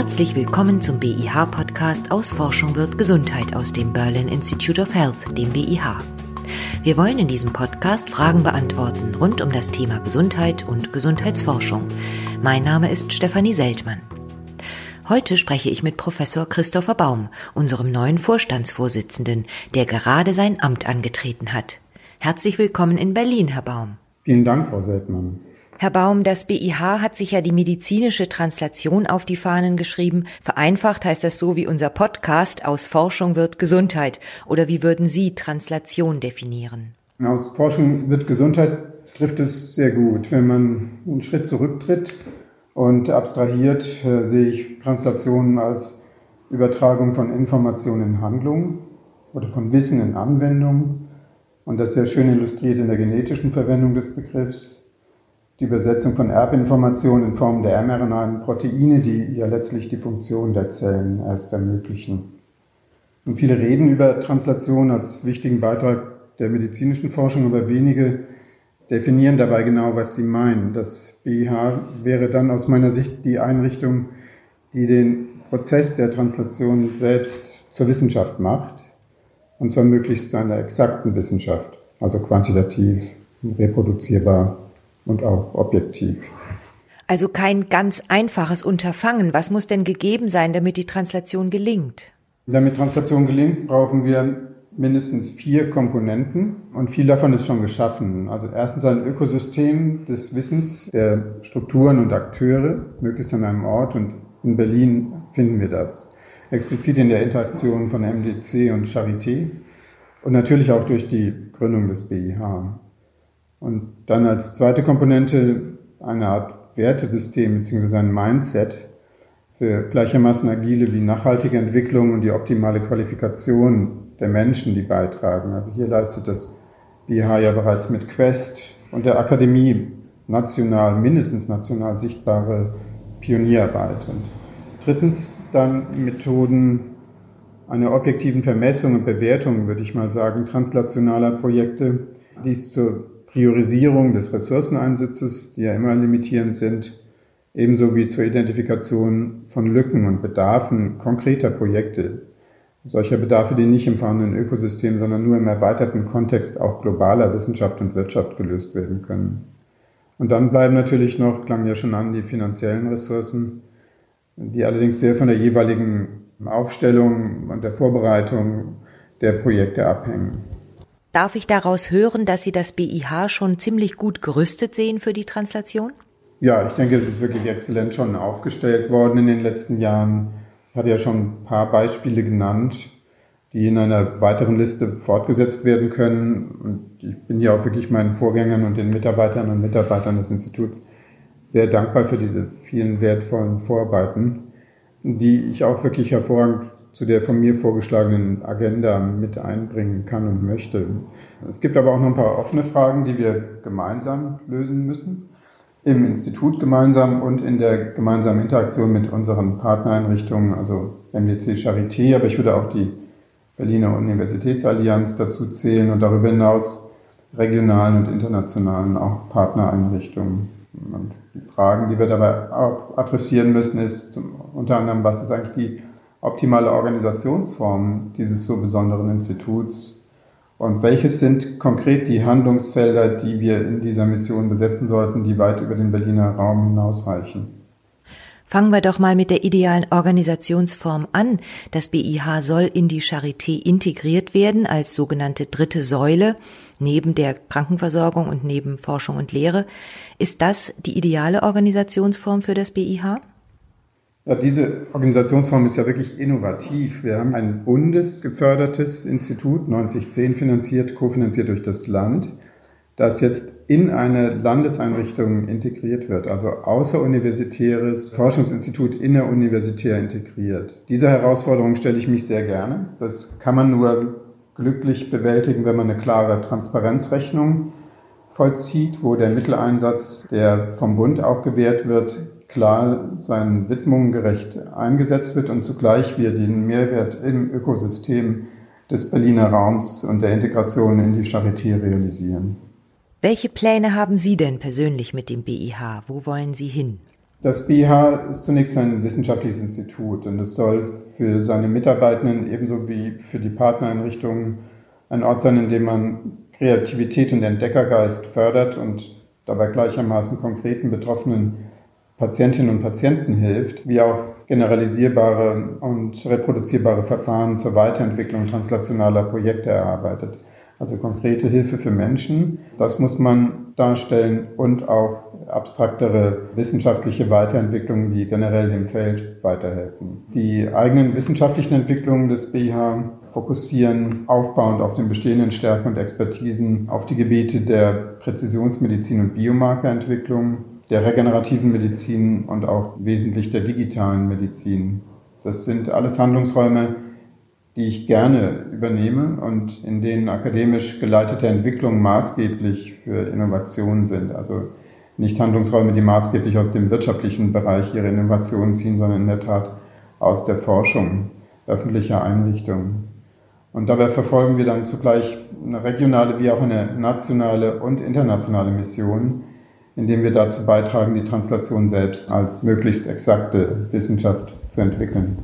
Herzlich willkommen zum BIH-Podcast aus Forschung wird Gesundheit aus dem Berlin Institute of Health, dem BIH. Wir wollen in diesem Podcast Fragen beantworten rund um das Thema Gesundheit und Gesundheitsforschung. Mein Name ist Stefanie Seltmann. Heute spreche ich mit Professor Christopher Baum, unserem neuen Vorstandsvorsitzenden, der gerade sein Amt angetreten hat. Herzlich willkommen in Berlin, Herr Baum. Vielen Dank, Frau Seltmann. Herr Baum, das BIH hat sich ja die medizinische Translation auf die Fahnen geschrieben. Vereinfacht heißt das so wie unser Podcast, aus Forschung wird Gesundheit. Oder wie würden Sie Translation definieren? Aus Forschung wird Gesundheit trifft es sehr gut. Wenn man einen Schritt zurücktritt und abstrahiert, äh, sehe ich Translationen als Übertragung von Informationen in Handlung oder von Wissen in Anwendung. Und das sehr schön illustriert in der genetischen Verwendung des Begriffs die Übersetzung von Erbinformationen in Form der mRNA-Proteine, die ja letztlich die Funktion der Zellen erst ermöglichen. Und viele reden über Translation als wichtigen Beitrag der medizinischen Forschung, aber wenige definieren dabei genau, was sie meinen. Das BIH wäre dann aus meiner Sicht die Einrichtung, die den Prozess der Translation selbst zur Wissenschaft macht, und zwar möglichst zu einer exakten Wissenschaft, also quantitativ, reproduzierbar und auch objektiv. Also kein ganz einfaches Unterfangen. Was muss denn gegeben sein, damit die Translation gelingt? Damit Translation gelingt, brauchen wir mindestens vier Komponenten und viel davon ist schon geschaffen. Also erstens ein Ökosystem des Wissens der Strukturen und Akteure, möglichst an einem Ort und in Berlin finden wir das. Explizit in der Interaktion von MDC und Charité und natürlich auch durch die Gründung des BIH. Und dann als zweite Komponente eine Art Wertesystem bzw. ein Mindset für gleichermaßen agile wie nachhaltige Entwicklung und die optimale Qualifikation der Menschen, die beitragen. Also hier leistet das BH ja bereits mit Quest und der Akademie national, mindestens national sichtbare Pionierarbeit. Und drittens dann Methoden einer objektiven Vermessung und Bewertung, würde ich mal sagen, translationaler Projekte, die es zur Priorisierung des Ressourceneinsatzes, die ja immer limitierend sind, ebenso wie zur Identifikation von Lücken und Bedarfen konkreter Projekte, solcher Bedarfe, die nicht im vorhandenen Ökosystem, sondern nur im erweiterten Kontext auch globaler Wissenschaft und Wirtschaft gelöst werden können. Und dann bleiben natürlich noch, klang ja schon an, die finanziellen Ressourcen, die allerdings sehr von der jeweiligen Aufstellung und der Vorbereitung der Projekte abhängen. Darf ich daraus hören, dass Sie das BIH schon ziemlich gut gerüstet sehen für die Translation? Ja, ich denke, es ist wirklich exzellent schon aufgestellt worden in den letzten Jahren. Ich hatte ja schon ein paar Beispiele genannt, die in einer weiteren Liste fortgesetzt werden können. Und ich bin ja auch wirklich meinen Vorgängern und den Mitarbeitern und Mitarbeitern des Instituts sehr dankbar für diese vielen wertvollen Vorarbeiten, die ich auch wirklich hervorragend zu der von mir vorgeschlagenen Agenda mit einbringen kann und möchte. Es gibt aber auch noch ein paar offene Fragen, die wir gemeinsam lösen müssen. Im Institut gemeinsam und in der gemeinsamen Interaktion mit unseren Partnereinrichtungen, also MDC Charité, aber ich würde auch die Berliner Universitätsallianz dazu zählen und darüber hinaus regionalen und internationalen auch Partnereinrichtungen. Und die Fragen, die wir dabei auch adressieren müssen, ist zum, unter anderem, was ist eigentlich die optimale Organisationsform dieses so besonderen Instituts und welches sind konkret die Handlungsfelder, die wir in dieser Mission besetzen sollten, die weit über den Berliner Raum hinausreichen? Fangen wir doch mal mit der idealen Organisationsform an. Das BIH soll in die Charité integriert werden als sogenannte dritte Säule neben der Krankenversorgung und neben Forschung und Lehre. Ist das die ideale Organisationsform für das BIH? Ja, diese Organisationsform ist ja wirklich innovativ. Wir haben ein bundesgefördertes Institut, 9010 finanziert, kofinanziert durch das Land, das jetzt in eine Landeseinrichtung integriert wird, also außeruniversitäres Forschungsinstitut inneruniversitär integriert. Diese Herausforderung stelle ich mich sehr gerne. Das kann man nur glücklich bewältigen, wenn man eine klare Transparenzrechnung vollzieht, wo der Mitteleinsatz, der vom Bund auch gewährt wird, klar seinen Widmungen gerecht eingesetzt wird und zugleich wir den Mehrwert im Ökosystem des Berliner Raums und der Integration in die Charité realisieren. Welche Pläne haben Sie denn persönlich mit dem BIH? Wo wollen Sie hin? Das BH ist zunächst ein wissenschaftliches Institut und es soll für seine Mitarbeitenden ebenso wie für die Partnereinrichtungen ein Ort sein, in dem man Kreativität und Entdeckergeist fördert und dabei gleichermaßen konkreten betroffenen Patientinnen und Patienten hilft, wie auch generalisierbare und reproduzierbare Verfahren zur Weiterentwicklung translationaler Projekte erarbeitet. Also konkrete Hilfe für Menschen, das muss man darstellen und auch abstraktere wissenschaftliche Weiterentwicklungen, die generell dem Feld weiterhelfen. Die eigenen wissenschaftlichen Entwicklungen des BH fokussieren aufbauend auf den bestehenden Stärken und Expertisen auf die Gebiete der Präzisionsmedizin und Biomarkerentwicklung, der regenerativen Medizin und auch wesentlich der digitalen Medizin. Das sind alles Handlungsräume, die ich gerne übernehme und in denen akademisch geleitete Entwicklungen maßgeblich für Innovationen sind. Also nicht Handlungsräume, die maßgeblich aus dem wirtschaftlichen Bereich ihre Innovationen ziehen, sondern in der Tat aus der Forschung öffentlicher Einrichtungen. Und dabei verfolgen wir dann zugleich eine regionale wie auch eine nationale und internationale Mission, indem wir dazu beitragen, die Translation selbst als möglichst exakte Wissenschaft zu entwickeln.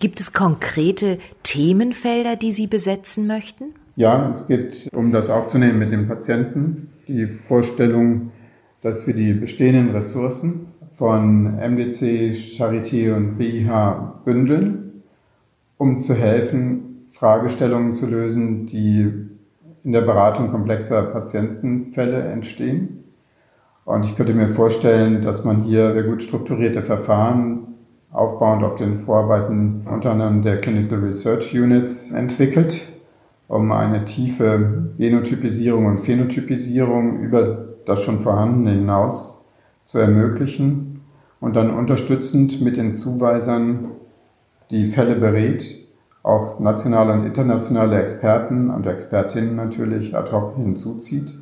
Gibt es konkrete Themenfelder, die Sie besetzen möchten? Ja, es geht um das aufzunehmen mit dem Patienten, die Vorstellung, dass wir die bestehenden Ressourcen von MDC, Charité und BIH bündeln, um zu helfen, Fragestellungen zu lösen, die in der Beratung komplexer Patientenfälle entstehen. Und ich könnte mir vorstellen, dass man hier sehr gut strukturierte Verfahren aufbauend auf den Vorarbeiten unter anderem der Clinical Research Units entwickelt, um eine tiefe Genotypisierung und Phänotypisierung über das schon vorhandene hinaus zu ermöglichen und dann unterstützend mit den Zuweisern die Fälle berät, auch nationale und internationale Experten und Expertinnen natürlich ad hoc hinzuzieht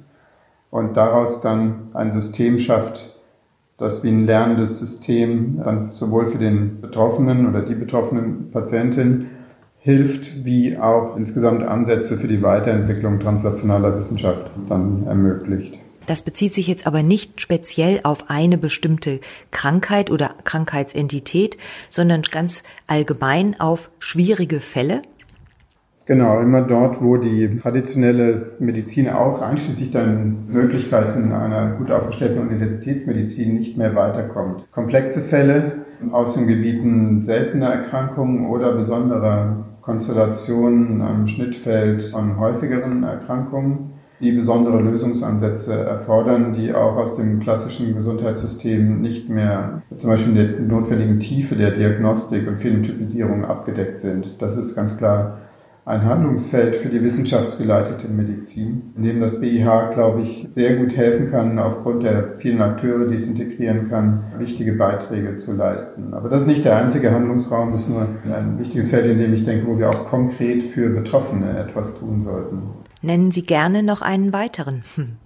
und daraus dann ein System schafft, das wie ein lernendes System dann sowohl für den Betroffenen oder die betroffenen Patientin hilft, wie auch insgesamt Ansätze für die Weiterentwicklung translationaler Wissenschaft dann ermöglicht. Das bezieht sich jetzt aber nicht speziell auf eine bestimmte Krankheit oder Krankheitsentität, sondern ganz allgemein auf schwierige Fälle. Genau, immer dort, wo die traditionelle Medizin auch einschließlich dann Möglichkeiten einer gut aufgestellten Universitätsmedizin nicht mehr weiterkommt. Komplexe Fälle aus den Gebieten seltener Erkrankungen oder besonderer Konstellationen am Schnittfeld von häufigeren Erkrankungen, die besondere Lösungsansätze erfordern, die auch aus dem klassischen Gesundheitssystem nicht mehr zum Beispiel in der notwendigen Tiefe der Diagnostik und Phänotypisierung abgedeckt sind. Das ist ganz klar ein Handlungsfeld für die wissenschaftsgeleitete Medizin, in dem das BIH, glaube ich, sehr gut helfen kann, aufgrund der vielen Akteure, die es integrieren kann, wichtige Beiträge zu leisten. Aber das ist nicht der einzige Handlungsraum, das ist nur ein wichtiges Feld, in dem ich denke, wo wir auch konkret für Betroffene etwas tun sollten. Nennen Sie gerne noch einen weiteren. Hm.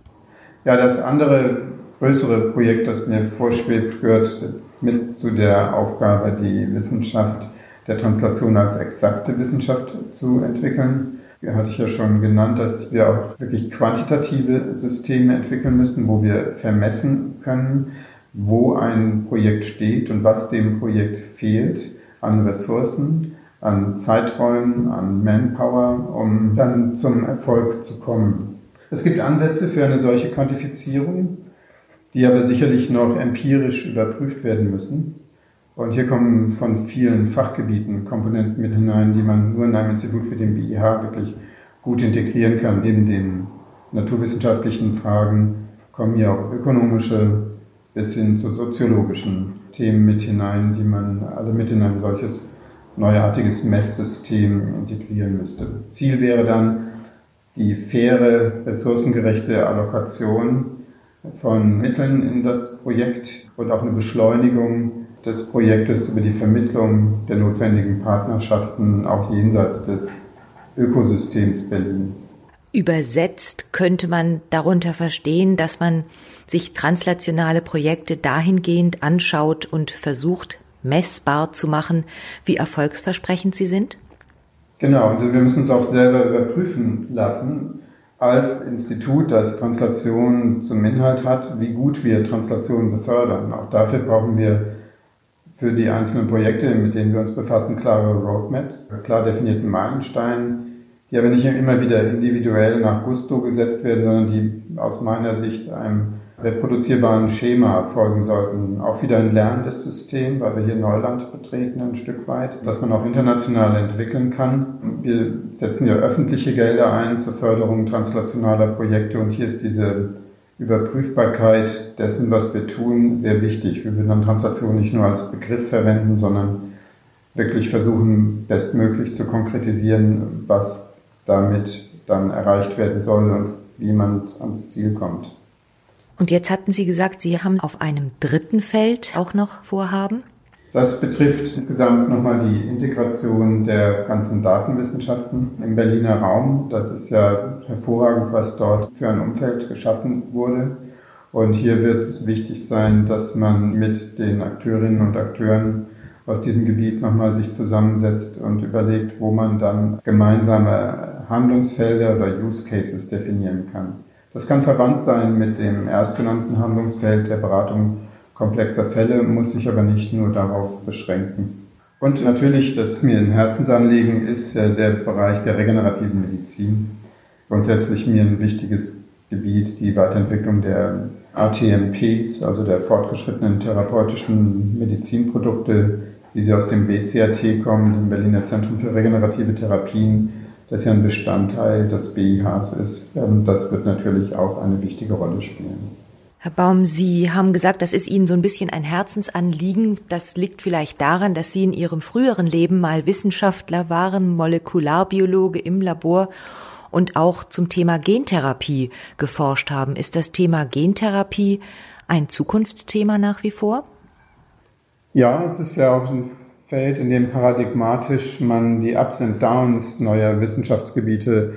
Ja, das andere größere Projekt, das mir vorschwebt, gehört mit zu der Aufgabe, die Wissenschaft der Translation als exakte Wissenschaft zu entwickeln. Hier hatte ich ja schon genannt, dass wir auch wirklich quantitative Systeme entwickeln müssen, wo wir vermessen können, wo ein Projekt steht und was dem Projekt fehlt an Ressourcen, an Zeiträumen, an Manpower, um dann zum Erfolg zu kommen. Es gibt Ansätze für eine solche Quantifizierung, die aber sicherlich noch empirisch überprüft werden müssen. Und hier kommen von vielen Fachgebieten Komponenten mit hinein, die man nur in einem Institut wie dem BIH wirklich gut integrieren kann. Neben den naturwissenschaftlichen Fragen kommen hier auch ökonomische bis hin zu soziologischen Themen mit hinein, die man alle mit in ein solches neuartiges Messsystem integrieren müsste. Ziel wäre dann die faire, ressourcengerechte Allokation von Mitteln in das Projekt und auch eine Beschleunigung des Projektes über die Vermittlung der notwendigen Partnerschaften auch jenseits des Ökosystems Berlin. Übersetzt könnte man darunter verstehen, dass man sich translationale Projekte dahingehend anschaut und versucht, messbar zu machen, wie erfolgsversprechend sie sind? Genau, und wir müssen uns auch selber überprüfen lassen, als Institut, das Translation zum Inhalt hat, wie gut wir Translation befördern. Auch dafür brauchen wir für die einzelnen Projekte, mit denen wir uns befassen, klare Roadmaps, klar definierten Meilensteine, die aber nicht immer wieder individuell nach Gusto gesetzt werden, sondern die aus meiner Sicht einem reproduzierbaren Schema folgen sollten. Auch wieder ein lernendes System, weil wir hier Neuland betreten ein Stück weit, das man auch international entwickeln kann. Wir setzen ja öffentliche Gelder ein zur Förderung translationaler Projekte und hier ist diese Überprüfbarkeit dessen, was wir tun, sehr wichtig. Wir würden dann Translation nicht nur als Begriff verwenden, sondern wirklich versuchen, bestmöglich zu konkretisieren, was damit dann erreicht werden soll und wie man ans Ziel kommt. Und jetzt hatten Sie gesagt, Sie haben auf einem dritten Feld auch noch Vorhaben? Das betrifft insgesamt nochmal die Integration der ganzen Datenwissenschaften im Berliner Raum. Das ist ja hervorragend, was dort für ein Umfeld geschaffen wurde. Und hier wird es wichtig sein, dass man mit den Akteurinnen und Akteuren aus diesem Gebiet nochmal sich zusammensetzt und überlegt, wo man dann gemeinsame Handlungsfelder oder Use Cases definieren kann. Das kann verwandt sein mit dem erstgenannten Handlungsfeld der Beratung komplexer Fälle, muss sich aber nicht nur darauf beschränken. Und natürlich, das mir ein Herzensanliegen ist, äh, der Bereich der regenerativen Medizin. Grundsätzlich mir ein wichtiges Gebiet, die Weiterentwicklung der ATMPs, also der fortgeschrittenen therapeutischen Medizinprodukte, wie sie aus dem BCAT kommen, dem Berliner Zentrum für regenerative Therapien, das ja ein Bestandteil des BIHs ist, ähm, das wird natürlich auch eine wichtige Rolle spielen. Herr Baum, Sie haben gesagt, das ist Ihnen so ein bisschen ein Herzensanliegen. Das liegt vielleicht daran, dass Sie in Ihrem früheren Leben mal Wissenschaftler waren, Molekularbiologe im Labor und auch zum Thema Gentherapie geforscht haben. Ist das Thema Gentherapie ein Zukunftsthema nach wie vor? Ja, es ist ja auch ein Feld, in dem paradigmatisch man die Ups und Downs neuer Wissenschaftsgebiete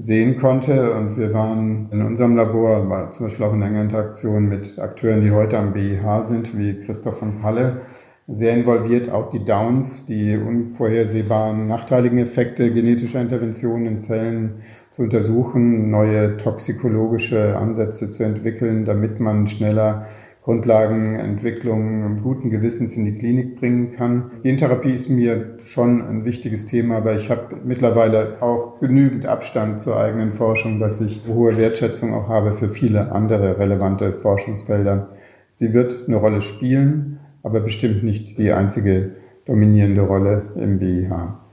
sehen konnte. Und wir waren in unserem Labor, war zum Beispiel auch in enger Interaktion mit Akteuren, die heute am BIH sind, wie Christoph von Palle, sehr involviert, auch die Downs, die unvorhersehbaren nachteiligen Effekte genetischer Interventionen in Zellen zu untersuchen, neue toxikologische Ansätze zu entwickeln, damit man schneller Grundlagenentwicklung guten Gewissens in die Klinik bringen kann. Gentherapie ist mir schon ein wichtiges Thema, aber ich habe mittlerweile auch genügend Abstand zur eigenen Forschung, dass ich hohe Wertschätzung auch habe für viele andere relevante Forschungsfelder. Sie wird eine Rolle spielen, aber bestimmt nicht die einzige dominierende Rolle im BIH.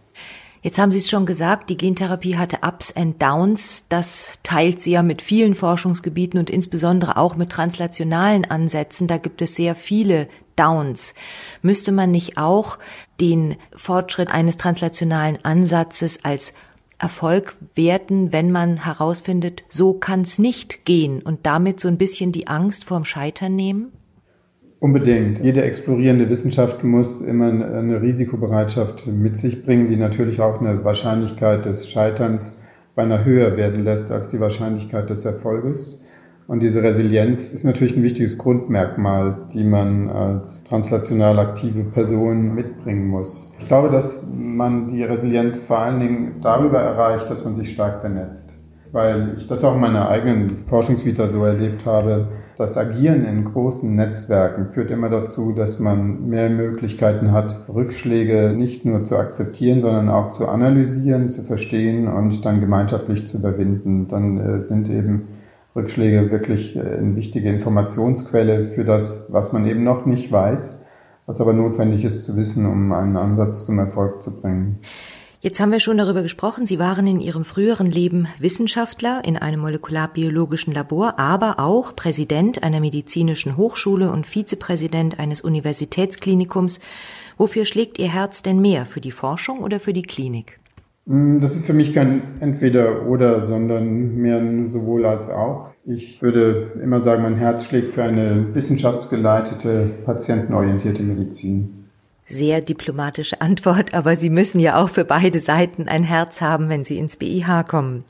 Jetzt haben Sie es schon gesagt, die Gentherapie hatte Ups and Downs. Das teilt sie ja mit vielen Forschungsgebieten und insbesondere auch mit translationalen Ansätzen. Da gibt es sehr viele Downs. Müsste man nicht auch den Fortschritt eines translationalen Ansatzes als Erfolg werten, wenn man herausfindet, so kann es nicht gehen und damit so ein bisschen die Angst vorm Scheitern nehmen? Unbedingt. Jede explorierende Wissenschaft muss immer eine Risikobereitschaft mit sich bringen, die natürlich auch eine Wahrscheinlichkeit des Scheiterns beinahe höher werden lässt als die Wahrscheinlichkeit des Erfolges. Und diese Resilienz ist natürlich ein wichtiges Grundmerkmal, die man als translational aktive Person mitbringen muss. Ich glaube, dass man die Resilienz vor allen Dingen darüber erreicht, dass man sich stark vernetzt weil ich das auch in meiner eigenen Forschungsvita so erlebt habe. Das Agieren in großen Netzwerken führt immer dazu, dass man mehr Möglichkeiten hat, Rückschläge nicht nur zu akzeptieren, sondern auch zu analysieren, zu verstehen und dann gemeinschaftlich zu überwinden. Dann äh, sind eben Rückschläge wirklich äh, eine wichtige Informationsquelle für das, was man eben noch nicht weiß, was aber notwendig ist zu wissen, um einen Ansatz zum Erfolg zu bringen. Jetzt haben wir schon darüber gesprochen, Sie waren in Ihrem früheren Leben Wissenschaftler in einem molekularbiologischen Labor, aber auch Präsident einer medizinischen Hochschule und Vizepräsident eines Universitätsklinikums. Wofür schlägt Ihr Herz denn mehr, für die Forschung oder für die Klinik? Mm, das ist für mich kein entweder oder, sondern mehr sowohl als auch. Ich würde immer sagen, mein Herz schlägt für eine wissenschaftsgeleitete, patientenorientierte Medizin. Sehr diplomatische Antwort, aber Sie müssen ja auch für beide Seiten ein Herz haben, wenn Sie ins BIH kommen.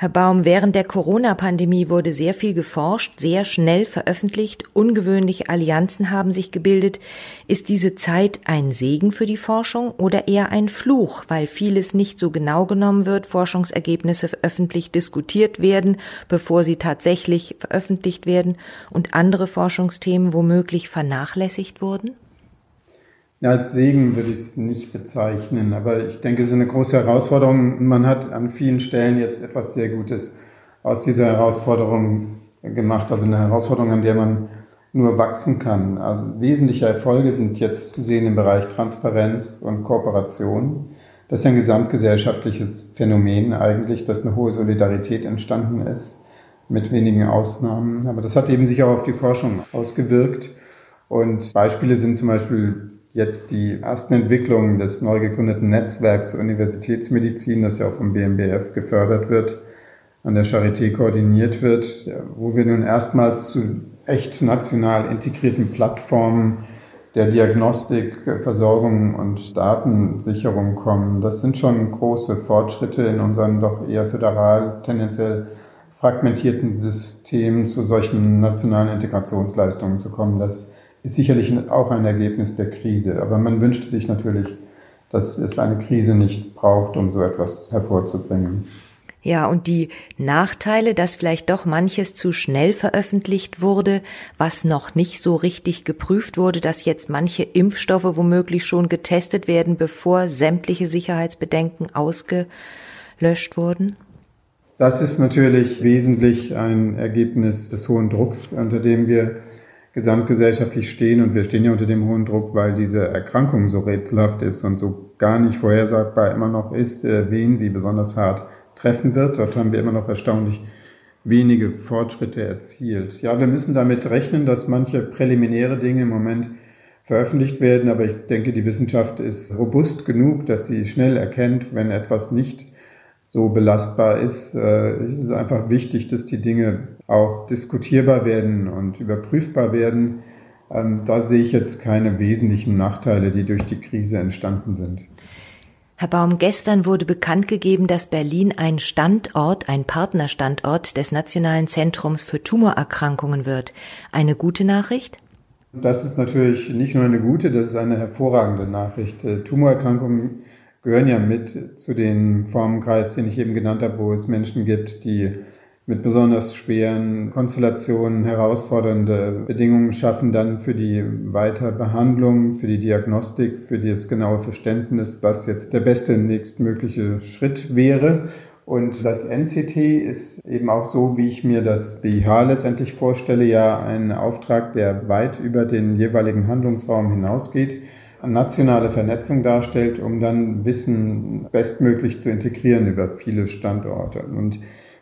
Herr Baum, während der Corona-Pandemie wurde sehr viel geforscht, sehr schnell veröffentlicht, ungewöhnliche Allianzen haben sich gebildet. Ist diese Zeit ein Segen für die Forschung oder eher ein Fluch, weil vieles nicht so genau genommen wird, Forschungsergebnisse öffentlich diskutiert werden, bevor sie tatsächlich veröffentlicht werden und andere Forschungsthemen womöglich vernachlässigt wurden? Ja, als Segen würde ich es nicht bezeichnen, aber ich denke, es ist eine große Herausforderung. Man hat an vielen Stellen jetzt etwas sehr Gutes aus dieser Herausforderung gemacht, also eine Herausforderung, an der man nur wachsen kann. Also wesentliche Erfolge sind jetzt zu sehen im Bereich Transparenz und Kooperation. Das ist ein gesamtgesellschaftliches Phänomen eigentlich, dass eine hohe Solidarität entstanden ist, mit wenigen Ausnahmen. Aber das hat eben sich auch auf die Forschung ausgewirkt. Und Beispiele sind zum Beispiel jetzt die ersten Entwicklungen des neu gegründeten Netzwerks Universitätsmedizin, das ja auch vom BMBF gefördert wird, an der Charité koordiniert wird, wo wir nun erstmals zu echt national integrierten Plattformen der Diagnostik, Versorgung und Datensicherung kommen. Das sind schon große Fortschritte in unserem doch eher föderal, tendenziell fragmentierten System zu solchen nationalen Integrationsleistungen zu kommen. Das ist sicherlich auch ein Ergebnis der Krise. Aber man wünscht sich natürlich, dass es eine Krise nicht braucht, um so etwas hervorzubringen. Ja, und die Nachteile, dass vielleicht doch manches zu schnell veröffentlicht wurde, was noch nicht so richtig geprüft wurde, dass jetzt manche Impfstoffe womöglich schon getestet werden, bevor sämtliche Sicherheitsbedenken ausgelöscht wurden? Das ist natürlich wesentlich ein Ergebnis des hohen Drucks, unter dem wir gesamtgesellschaftlich stehen. Und wir stehen ja unter dem hohen Druck, weil diese Erkrankung so rätselhaft ist und so gar nicht vorhersagbar immer noch ist, äh, wen sie besonders hart treffen wird. Dort haben wir immer noch erstaunlich wenige Fortschritte erzielt. Ja, wir müssen damit rechnen, dass manche präliminäre Dinge im Moment veröffentlicht werden, aber ich denke, die Wissenschaft ist robust genug, dass sie schnell erkennt, wenn etwas nicht so belastbar ist. Äh, es ist einfach wichtig, dass die Dinge auch diskutierbar werden und überprüfbar werden. Ähm, da sehe ich jetzt keine wesentlichen Nachteile, die durch die Krise entstanden sind. Herr Baum, gestern wurde bekannt gegeben, dass Berlin ein Standort, ein Partnerstandort des Nationalen Zentrums für Tumorerkrankungen wird. Eine gute Nachricht? Das ist natürlich nicht nur eine gute, das ist eine hervorragende Nachricht. Äh, Tumorerkrankungen gehören ja mit zu den Formenkreis, den ich eben genannt habe, wo es Menschen gibt, die mit besonders schweren Konstellationen herausfordernde Bedingungen schaffen, dann für die Weiterbehandlung, für die Diagnostik, für das genaue Verständnis, was jetzt der beste nächstmögliche Schritt wäre. Und das NCT ist eben auch so, wie ich mir das BIH letztendlich vorstelle, ja ein Auftrag, der weit über den jeweiligen Handlungsraum hinausgeht nationale Vernetzung darstellt, um dann Wissen bestmöglich zu integrieren über viele Standorte. Und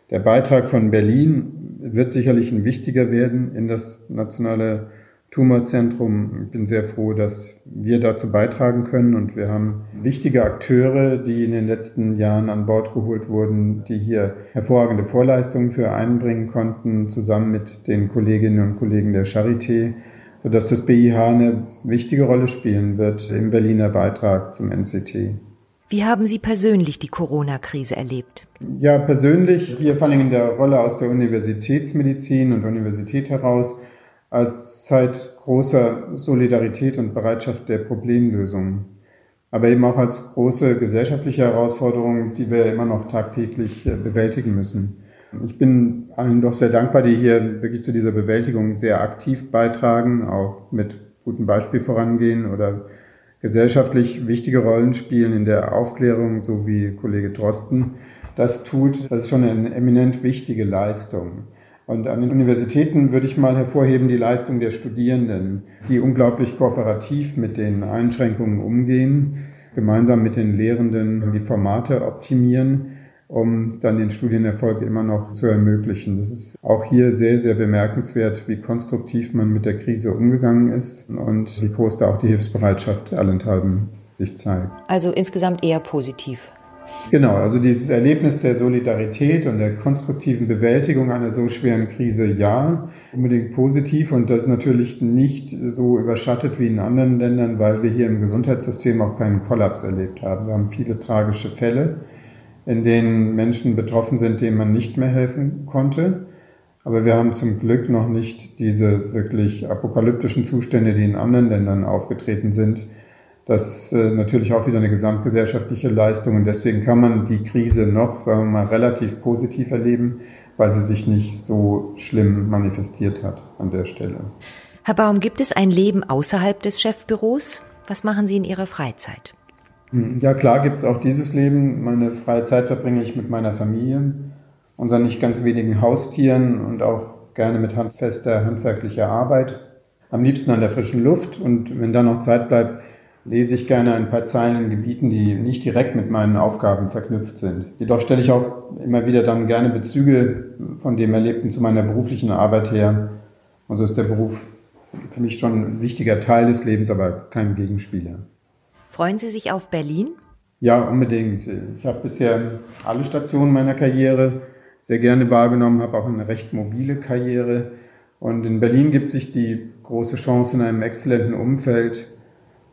der Beitrag von Berlin wird sicherlich ein wichtiger werden in das nationale Tumorzentrum. Ich bin sehr froh, dass wir dazu beitragen können und wir haben wichtige Akteure, die in den letzten Jahren an Bord geholt wurden, die hier hervorragende Vorleistungen für einbringen konnten, zusammen mit den Kolleginnen und Kollegen der Charité sodass das BIH eine wichtige Rolle spielen wird im Berliner Beitrag zum NCT. Wie haben Sie persönlich die Corona-Krise erlebt? Ja, persönlich hier vor allem in der Rolle aus der Universitätsmedizin und Universität heraus als Zeit großer Solidarität und Bereitschaft der Problemlösung. Aber eben auch als große gesellschaftliche Herausforderung, die wir immer noch tagtäglich äh, bewältigen müssen. Ich bin allen doch sehr dankbar, die hier wirklich zu dieser Bewältigung sehr aktiv beitragen, auch mit gutem Beispiel vorangehen oder gesellschaftlich wichtige Rollen spielen in der Aufklärung, so wie Kollege Drosten das tut. Das ist schon eine eminent wichtige Leistung. Und an den Universitäten würde ich mal hervorheben die Leistung der Studierenden, die unglaublich kooperativ mit den Einschränkungen umgehen, gemeinsam mit den Lehrenden die Formate optimieren um dann den Studienerfolg immer noch zu ermöglichen. Das ist auch hier sehr, sehr bemerkenswert, wie konstruktiv man mit der Krise umgegangen ist und wie groß da auch die Hilfsbereitschaft allenthalben sich zeigt. Also insgesamt eher positiv. Genau, also dieses Erlebnis der Solidarität und der konstruktiven Bewältigung einer so schweren Krise, ja, unbedingt positiv und das natürlich nicht so überschattet wie in anderen Ländern, weil wir hier im Gesundheitssystem auch keinen Kollaps erlebt haben. Wir haben viele tragische Fälle in denen Menschen betroffen sind, denen man nicht mehr helfen konnte. Aber wir haben zum Glück noch nicht diese wirklich apokalyptischen Zustände, die in anderen Ländern aufgetreten sind. Das ist äh, natürlich auch wieder eine gesamtgesellschaftliche Leistung und deswegen kann man die Krise noch, sagen wir mal, relativ positiv erleben, weil sie sich nicht so schlimm manifestiert hat an der Stelle. Herr Baum, gibt es ein Leben außerhalb des Chefbüros? Was machen Sie in Ihrer Freizeit? Hm, ja, klar gibt es auch dieses Leben. Meine freie Zeit verbringe ich mit meiner Familie, unseren nicht ganz wenigen Haustieren und auch gerne mit handfester handwerklicher Arbeit. Am liebsten an der frischen Luft und wenn da noch Zeit bleibt, lese ich gerne ein paar Zeilen in Gebieten, die nicht direkt mit meinen Aufgaben verknüpft sind. Jedoch stelle ich auch immer wieder dann gerne Bezüge von dem Erlebten zu meiner beruflichen Arbeit her. Also ist der Beruf für mich schon ein wichtiger Teil des Lebens, aber kein Gegenspieler. Freuen Sie sich auf Berlin? Ja, unbedingt. Ich habe bisher alle Stationen meiner Karriere sehr gerne wahrgenommen, habe auch eine recht mobile Karriere. Und in Berlin gibt sich die große Chance, in einem exzellenten Umfeld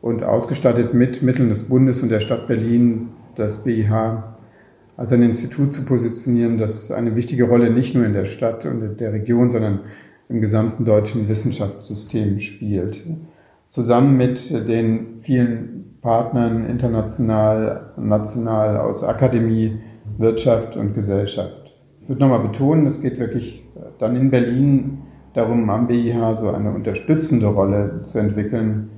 und ausgestattet mit Mitteln des Bundes und der Stadt Berlin das BIH als ein Institut zu positionieren, das eine wichtige Rolle nicht nur in der Stadt und der Region, sondern im gesamten deutschen Wissenschaftssystem spielt. Zusammen mit den vielen Partnern international, national aus Akademie, Wirtschaft und Gesellschaft. Ich würde nochmal betonen, es geht wirklich dann in Berlin darum, am BIH so eine unterstützende Rolle zu entwickeln,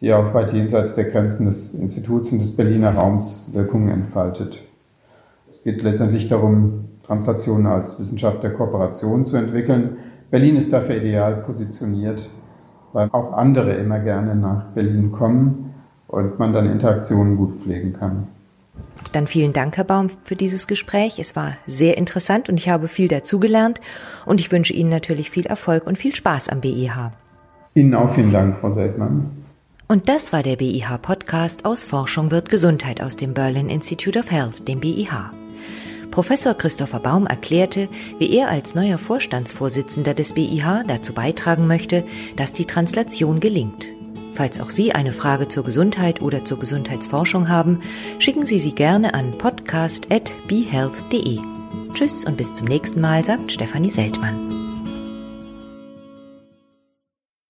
die auch weit jenseits der Grenzen des Instituts und des Berliner Raums Wirkungen entfaltet. Es geht letztendlich darum, Translationen als Wissenschaft der Kooperation zu entwickeln. Berlin ist dafür ideal positioniert, weil auch andere immer gerne nach Berlin kommen und man dann Interaktionen gut pflegen kann. Dann vielen Dank, Herr Baum, für dieses Gespräch. Es war sehr interessant und ich habe viel dazugelernt und ich wünsche Ihnen natürlich viel Erfolg und viel Spaß am BIH. Ihnen auch vielen Dank, Frau Seltmann. Und das war der BIH Podcast aus Forschung wird Gesundheit aus dem Berlin Institute of Health, dem BIH. Professor Christopher Baum erklärte, wie er als neuer Vorstandsvorsitzender des BIH dazu beitragen möchte, dass die Translation gelingt. Falls auch Sie eine Frage zur Gesundheit oder zur Gesundheitsforschung haben, schicken Sie sie gerne an podcast.behealth.de. Tschüss und bis zum nächsten Mal, sagt Stefanie Seltmann.